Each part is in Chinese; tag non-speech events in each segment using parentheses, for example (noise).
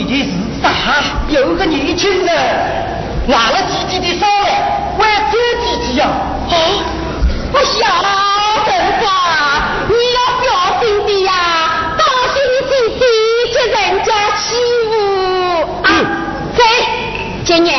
告诉你一件事，啊，有个年轻人拿了自己的手来，为走弟弟啊！好，不晓得吧？你要小心点呀，当心弟弟被人家欺负啊！走，姐娘，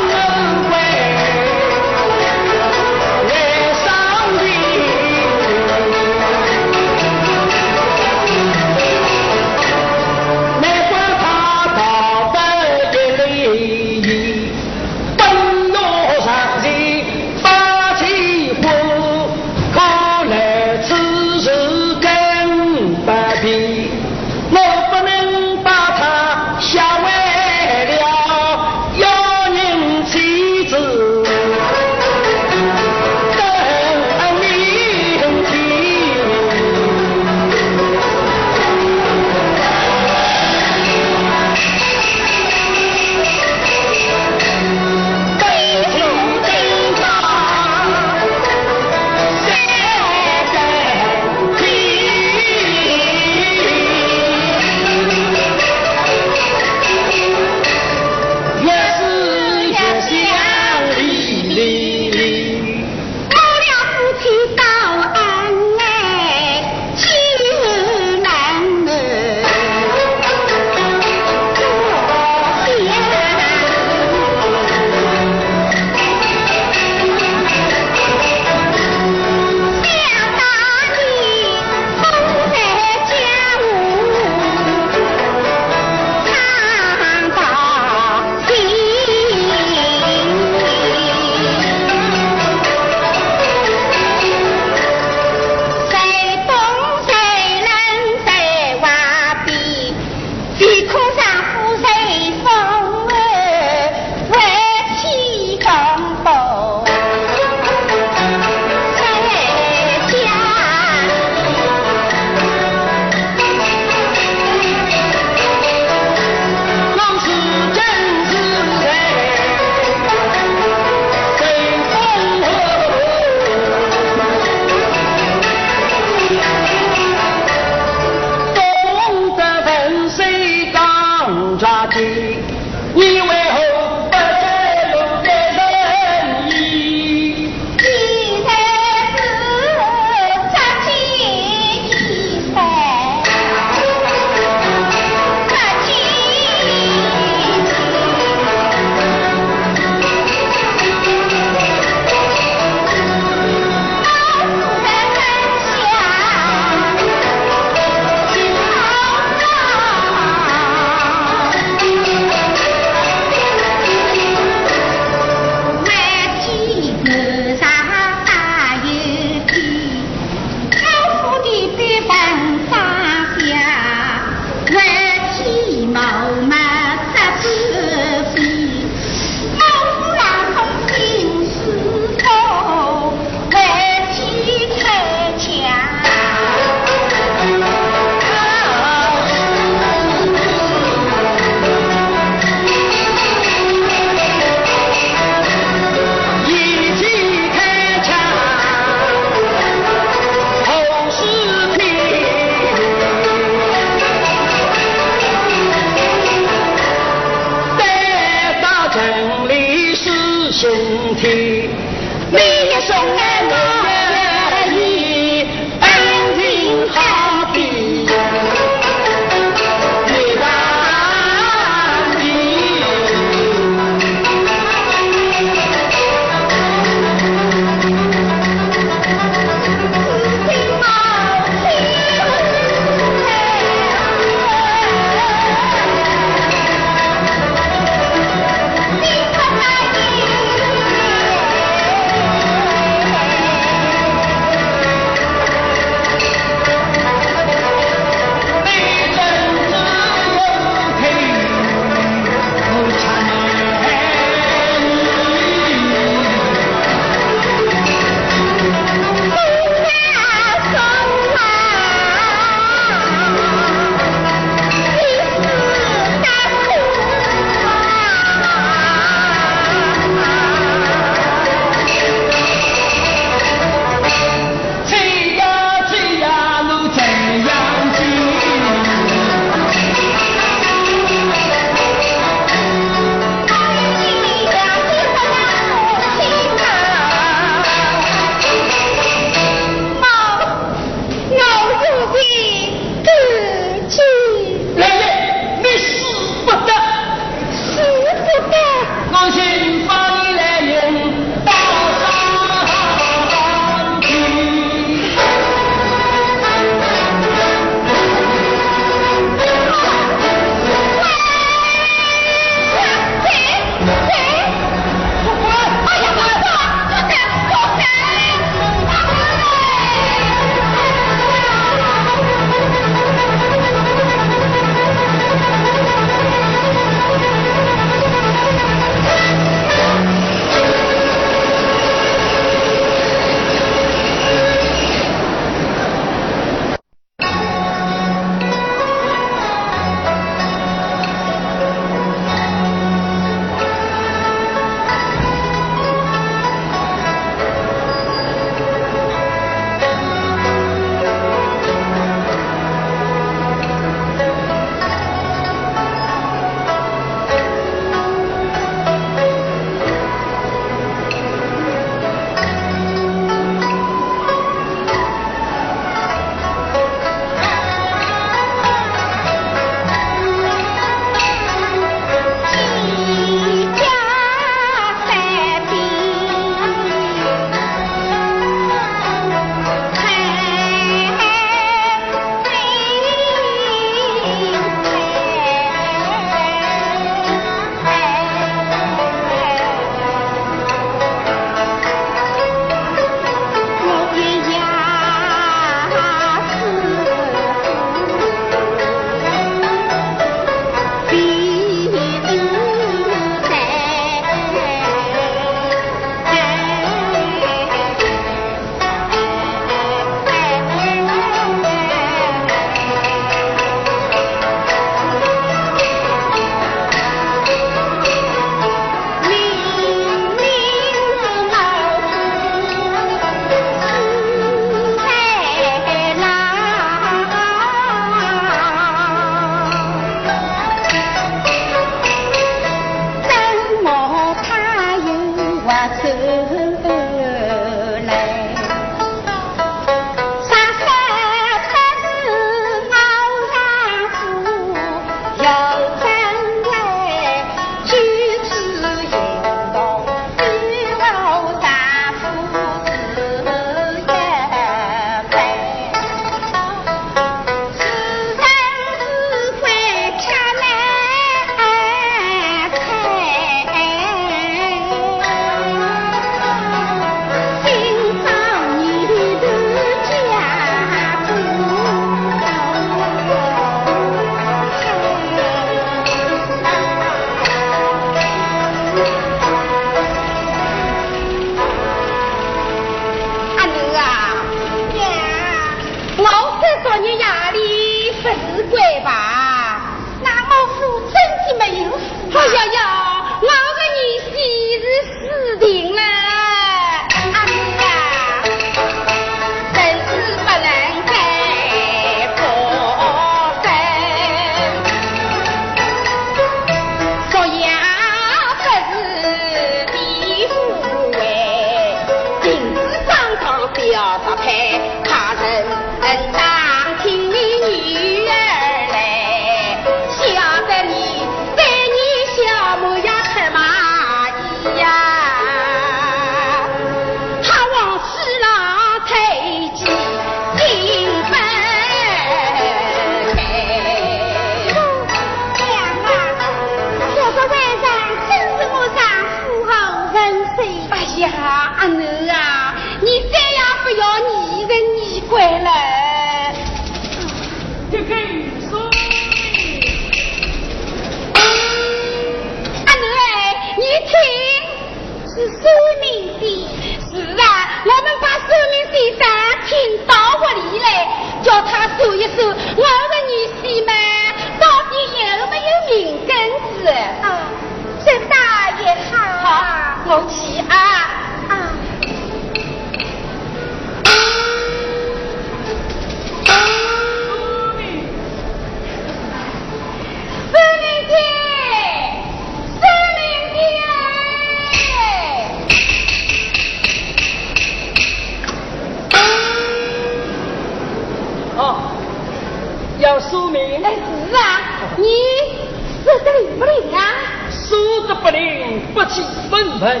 不起愤愤，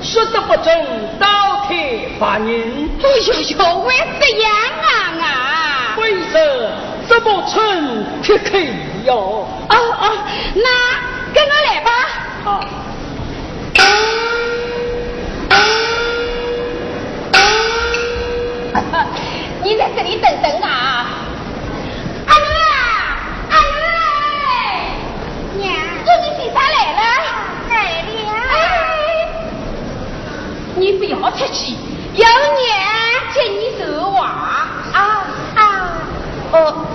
说的不中，倒退发人。不休休，为什样啊啊？为什这么趁铁口哟？哦哦，那跟我来吧。好、啊。你在这里等等。我出去，有你接你说话啊啊！哦，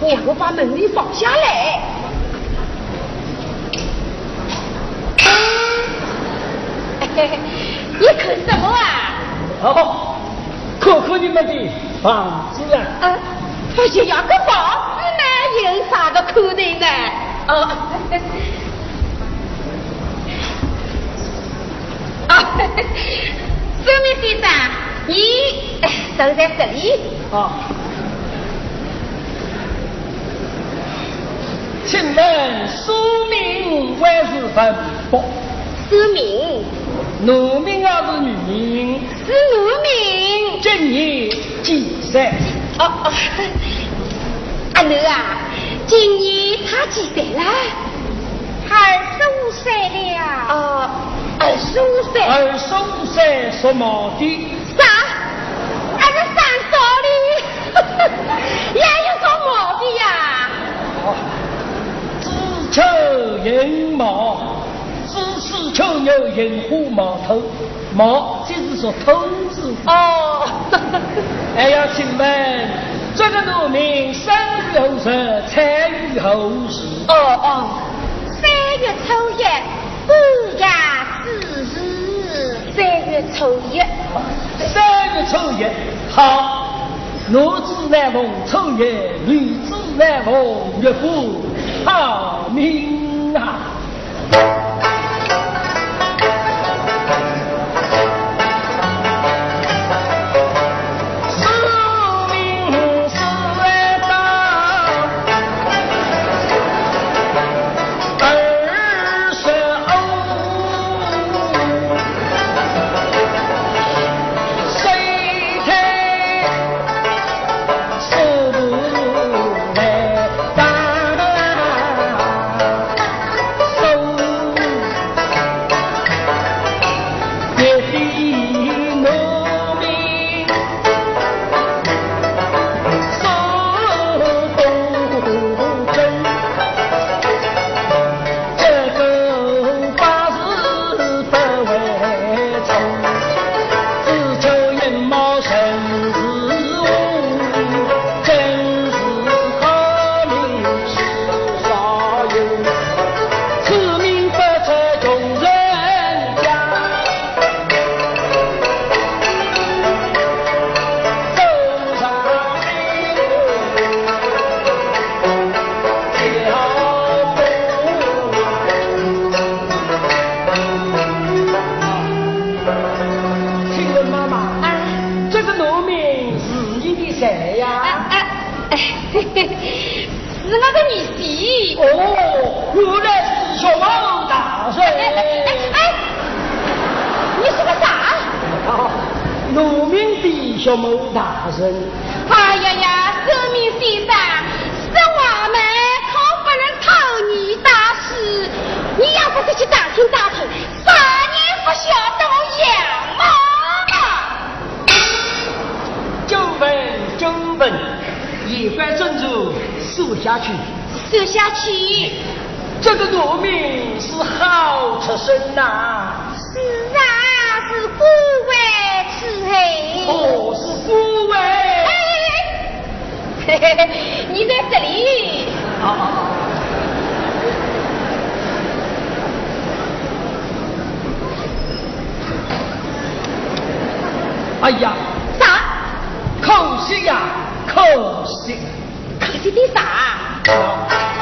让我把门帘放下来。嘿嘿，(laughs) 你看什么啊？哦，看看你们的房子啊！啊，不想要个房子呢，有啥个可得呢？哦，啊嘿嘿。小明先生，你 (laughs) 都在这里。哦。请问苏明官是什么？苏明。奴名还是女名？是奴名。今年几岁？哦哦，(laughs) 阿奴啊，今年他几岁了？二十五岁了。哦。二十五岁，二十五岁说毛的啥？俺这三十的 (laughs) 也有说毛的呀。哦，知秋寅卯，知是秋牛银花毛头，毛就是说同志哦。(laughs) 哎呀，请问这个农民生于何时，产于何时？哦哦，三月初一半夜。三月初一，三月初一，好，男子难逢初一，女子难逢月过，好命啊！哎，是那个女婿。哦，原来是小王大帅。哎哎，你是个啥？农民的小某大人。哎呀呀，周明先生，是我们可不能偷你大事，你要不是去打听打听，啥人不晓得样貌。就问就问，一番珍珠收下去，收下去。这个农民是好出身呐。是啊，是富贵之嘿。哦，是富贵。嘿嘿嘿，你在这里。好好好。哎呀。啥？可惜呀，可惜。可惜的啥？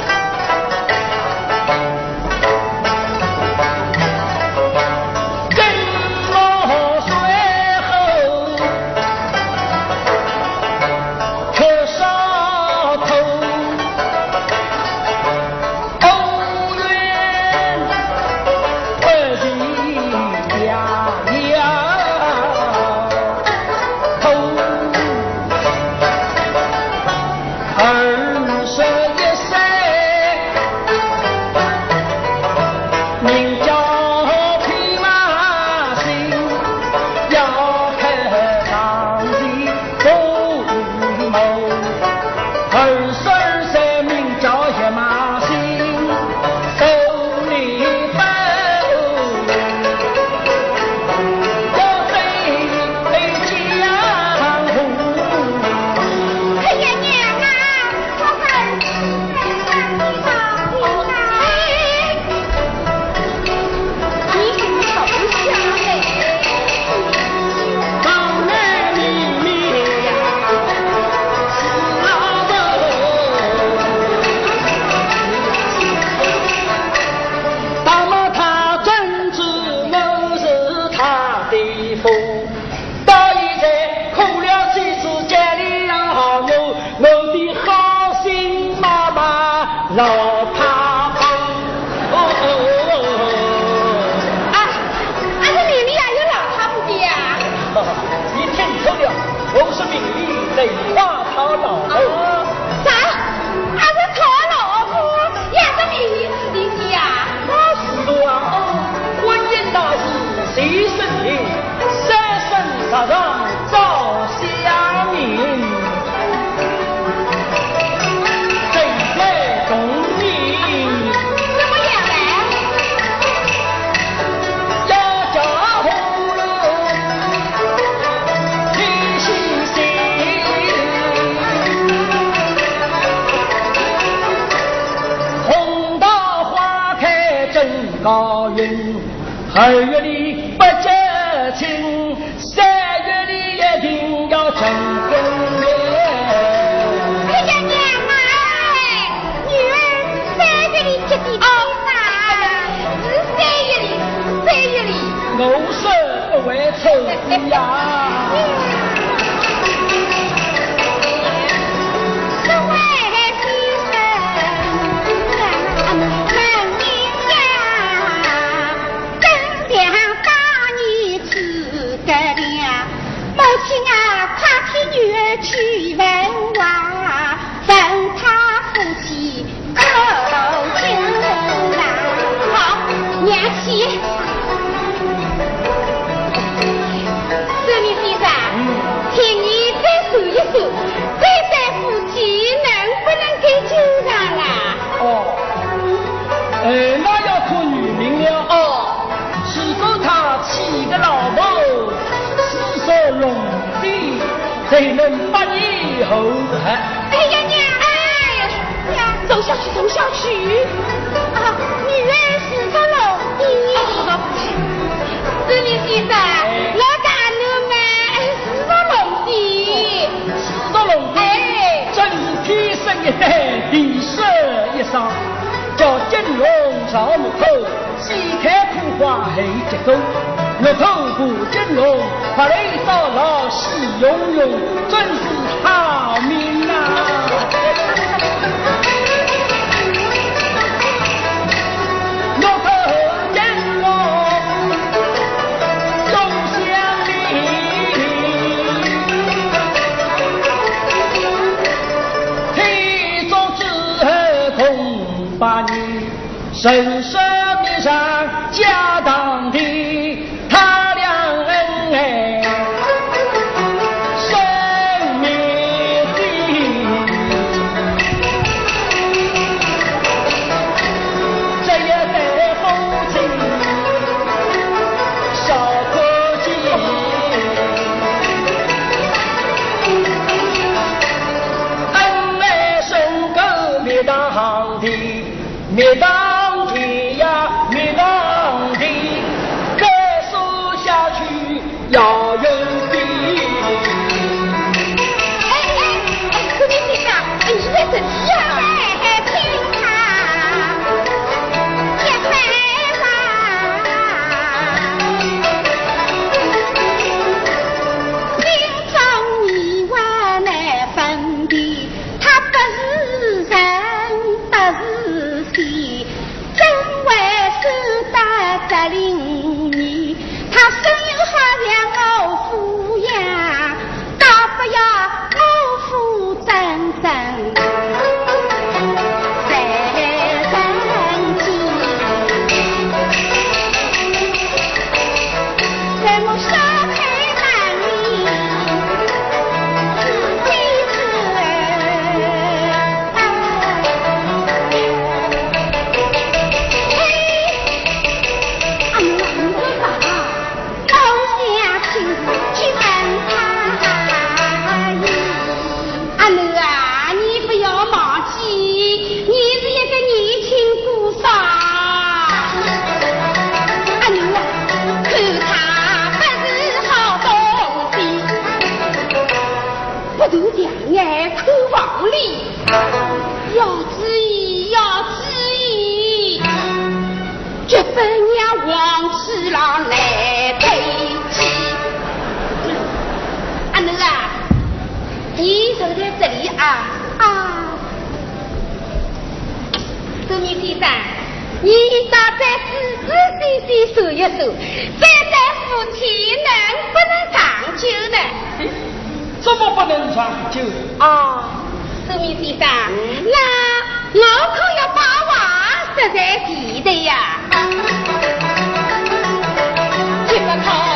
老喜融融，真是好命啊！人灭当。(laughs) 怎么不能长久？啊、哦，苏明先生，那我可要把话实在记得呀。这个他。(laughs)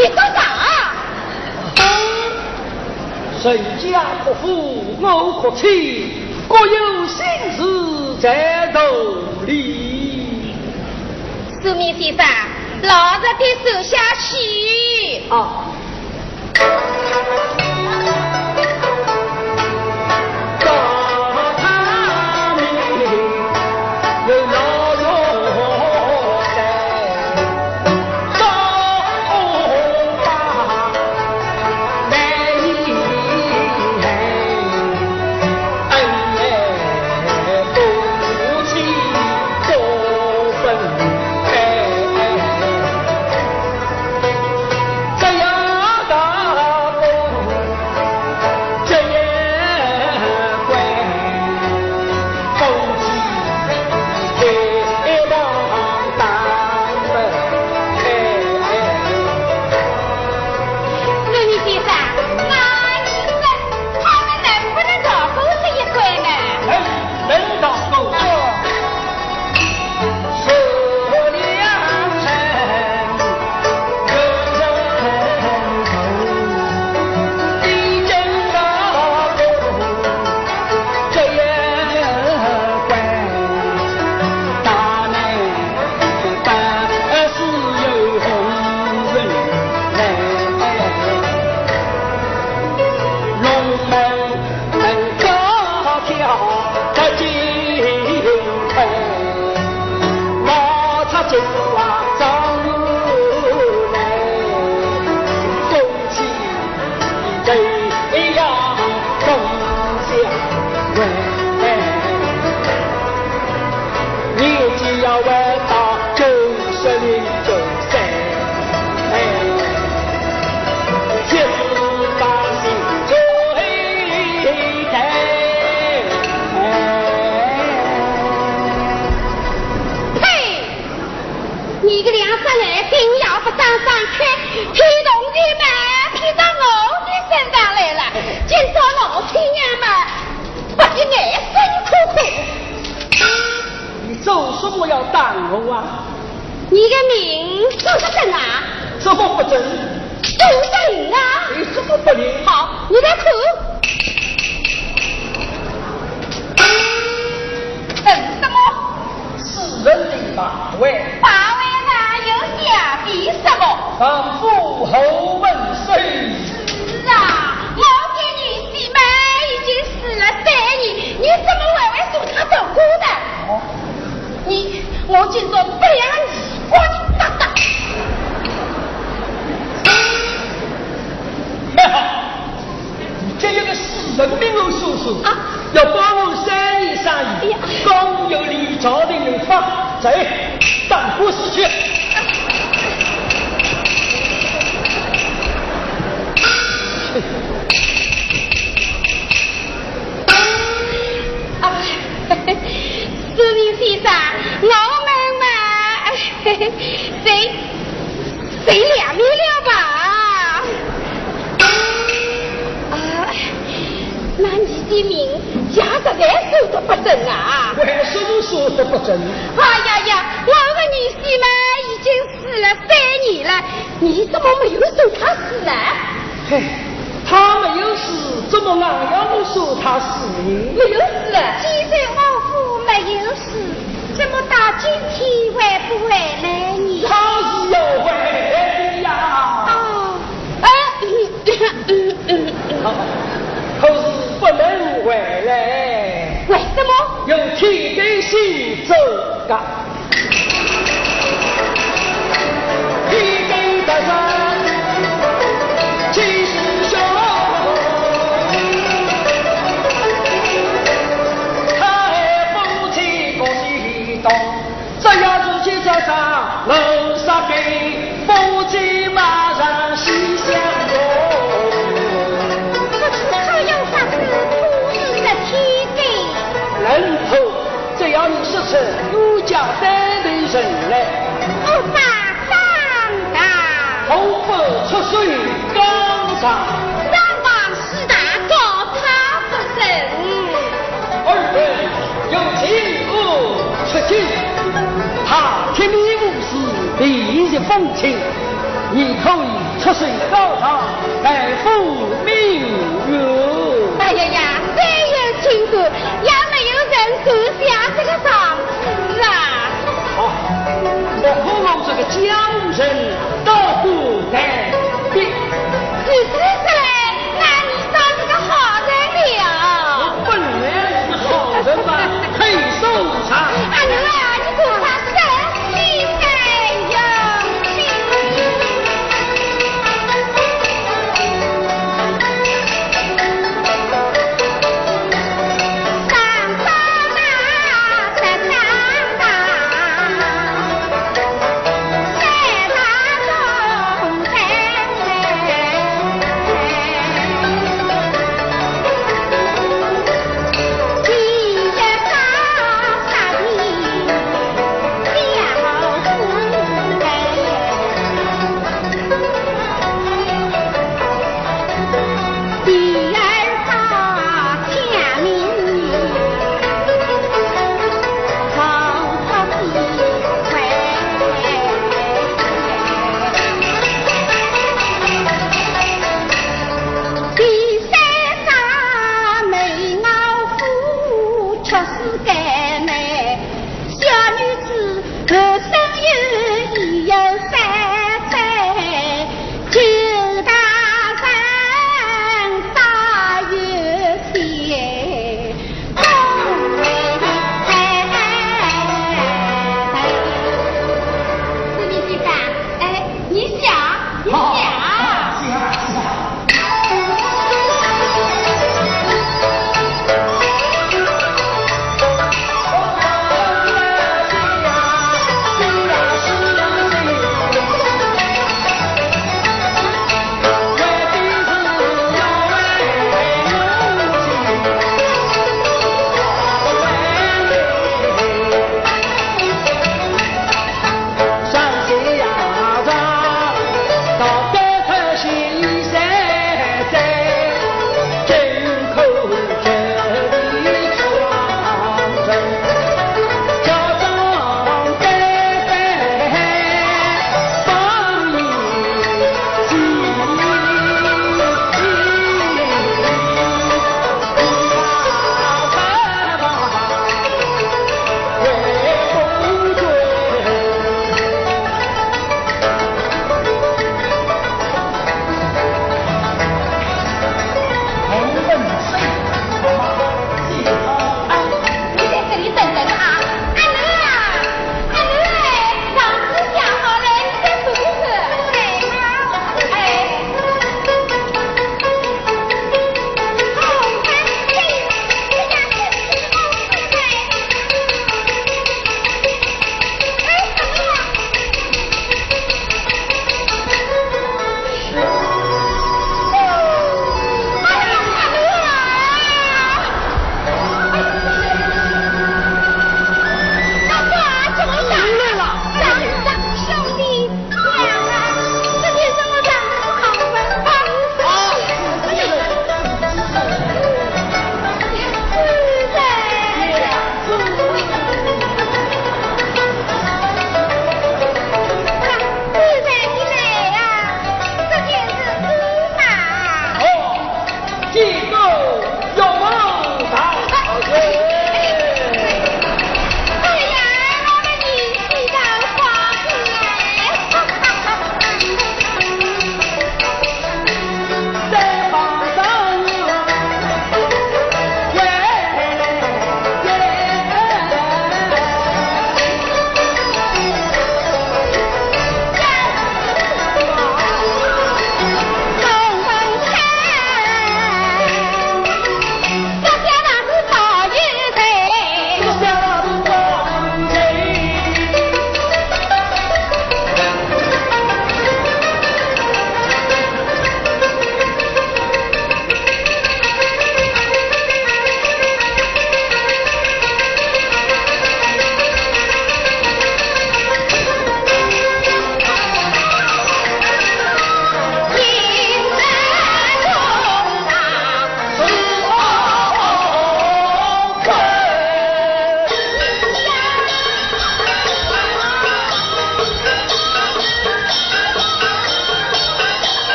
你说啥？人家不富，我可妻，各有心事在肚里。苏明先生，老实的手下去。哦。水高唱三王四大高他不胜二位有情夫出酒他铁面无私利益风情你可以出水高唱来赴明月哎呀呀虽有情歌也没有人歌下这个场子啊哦我不能这个江湖人道不开你说出来，那你倒是个好人了。我本来是个好人吧，黑瘦无常。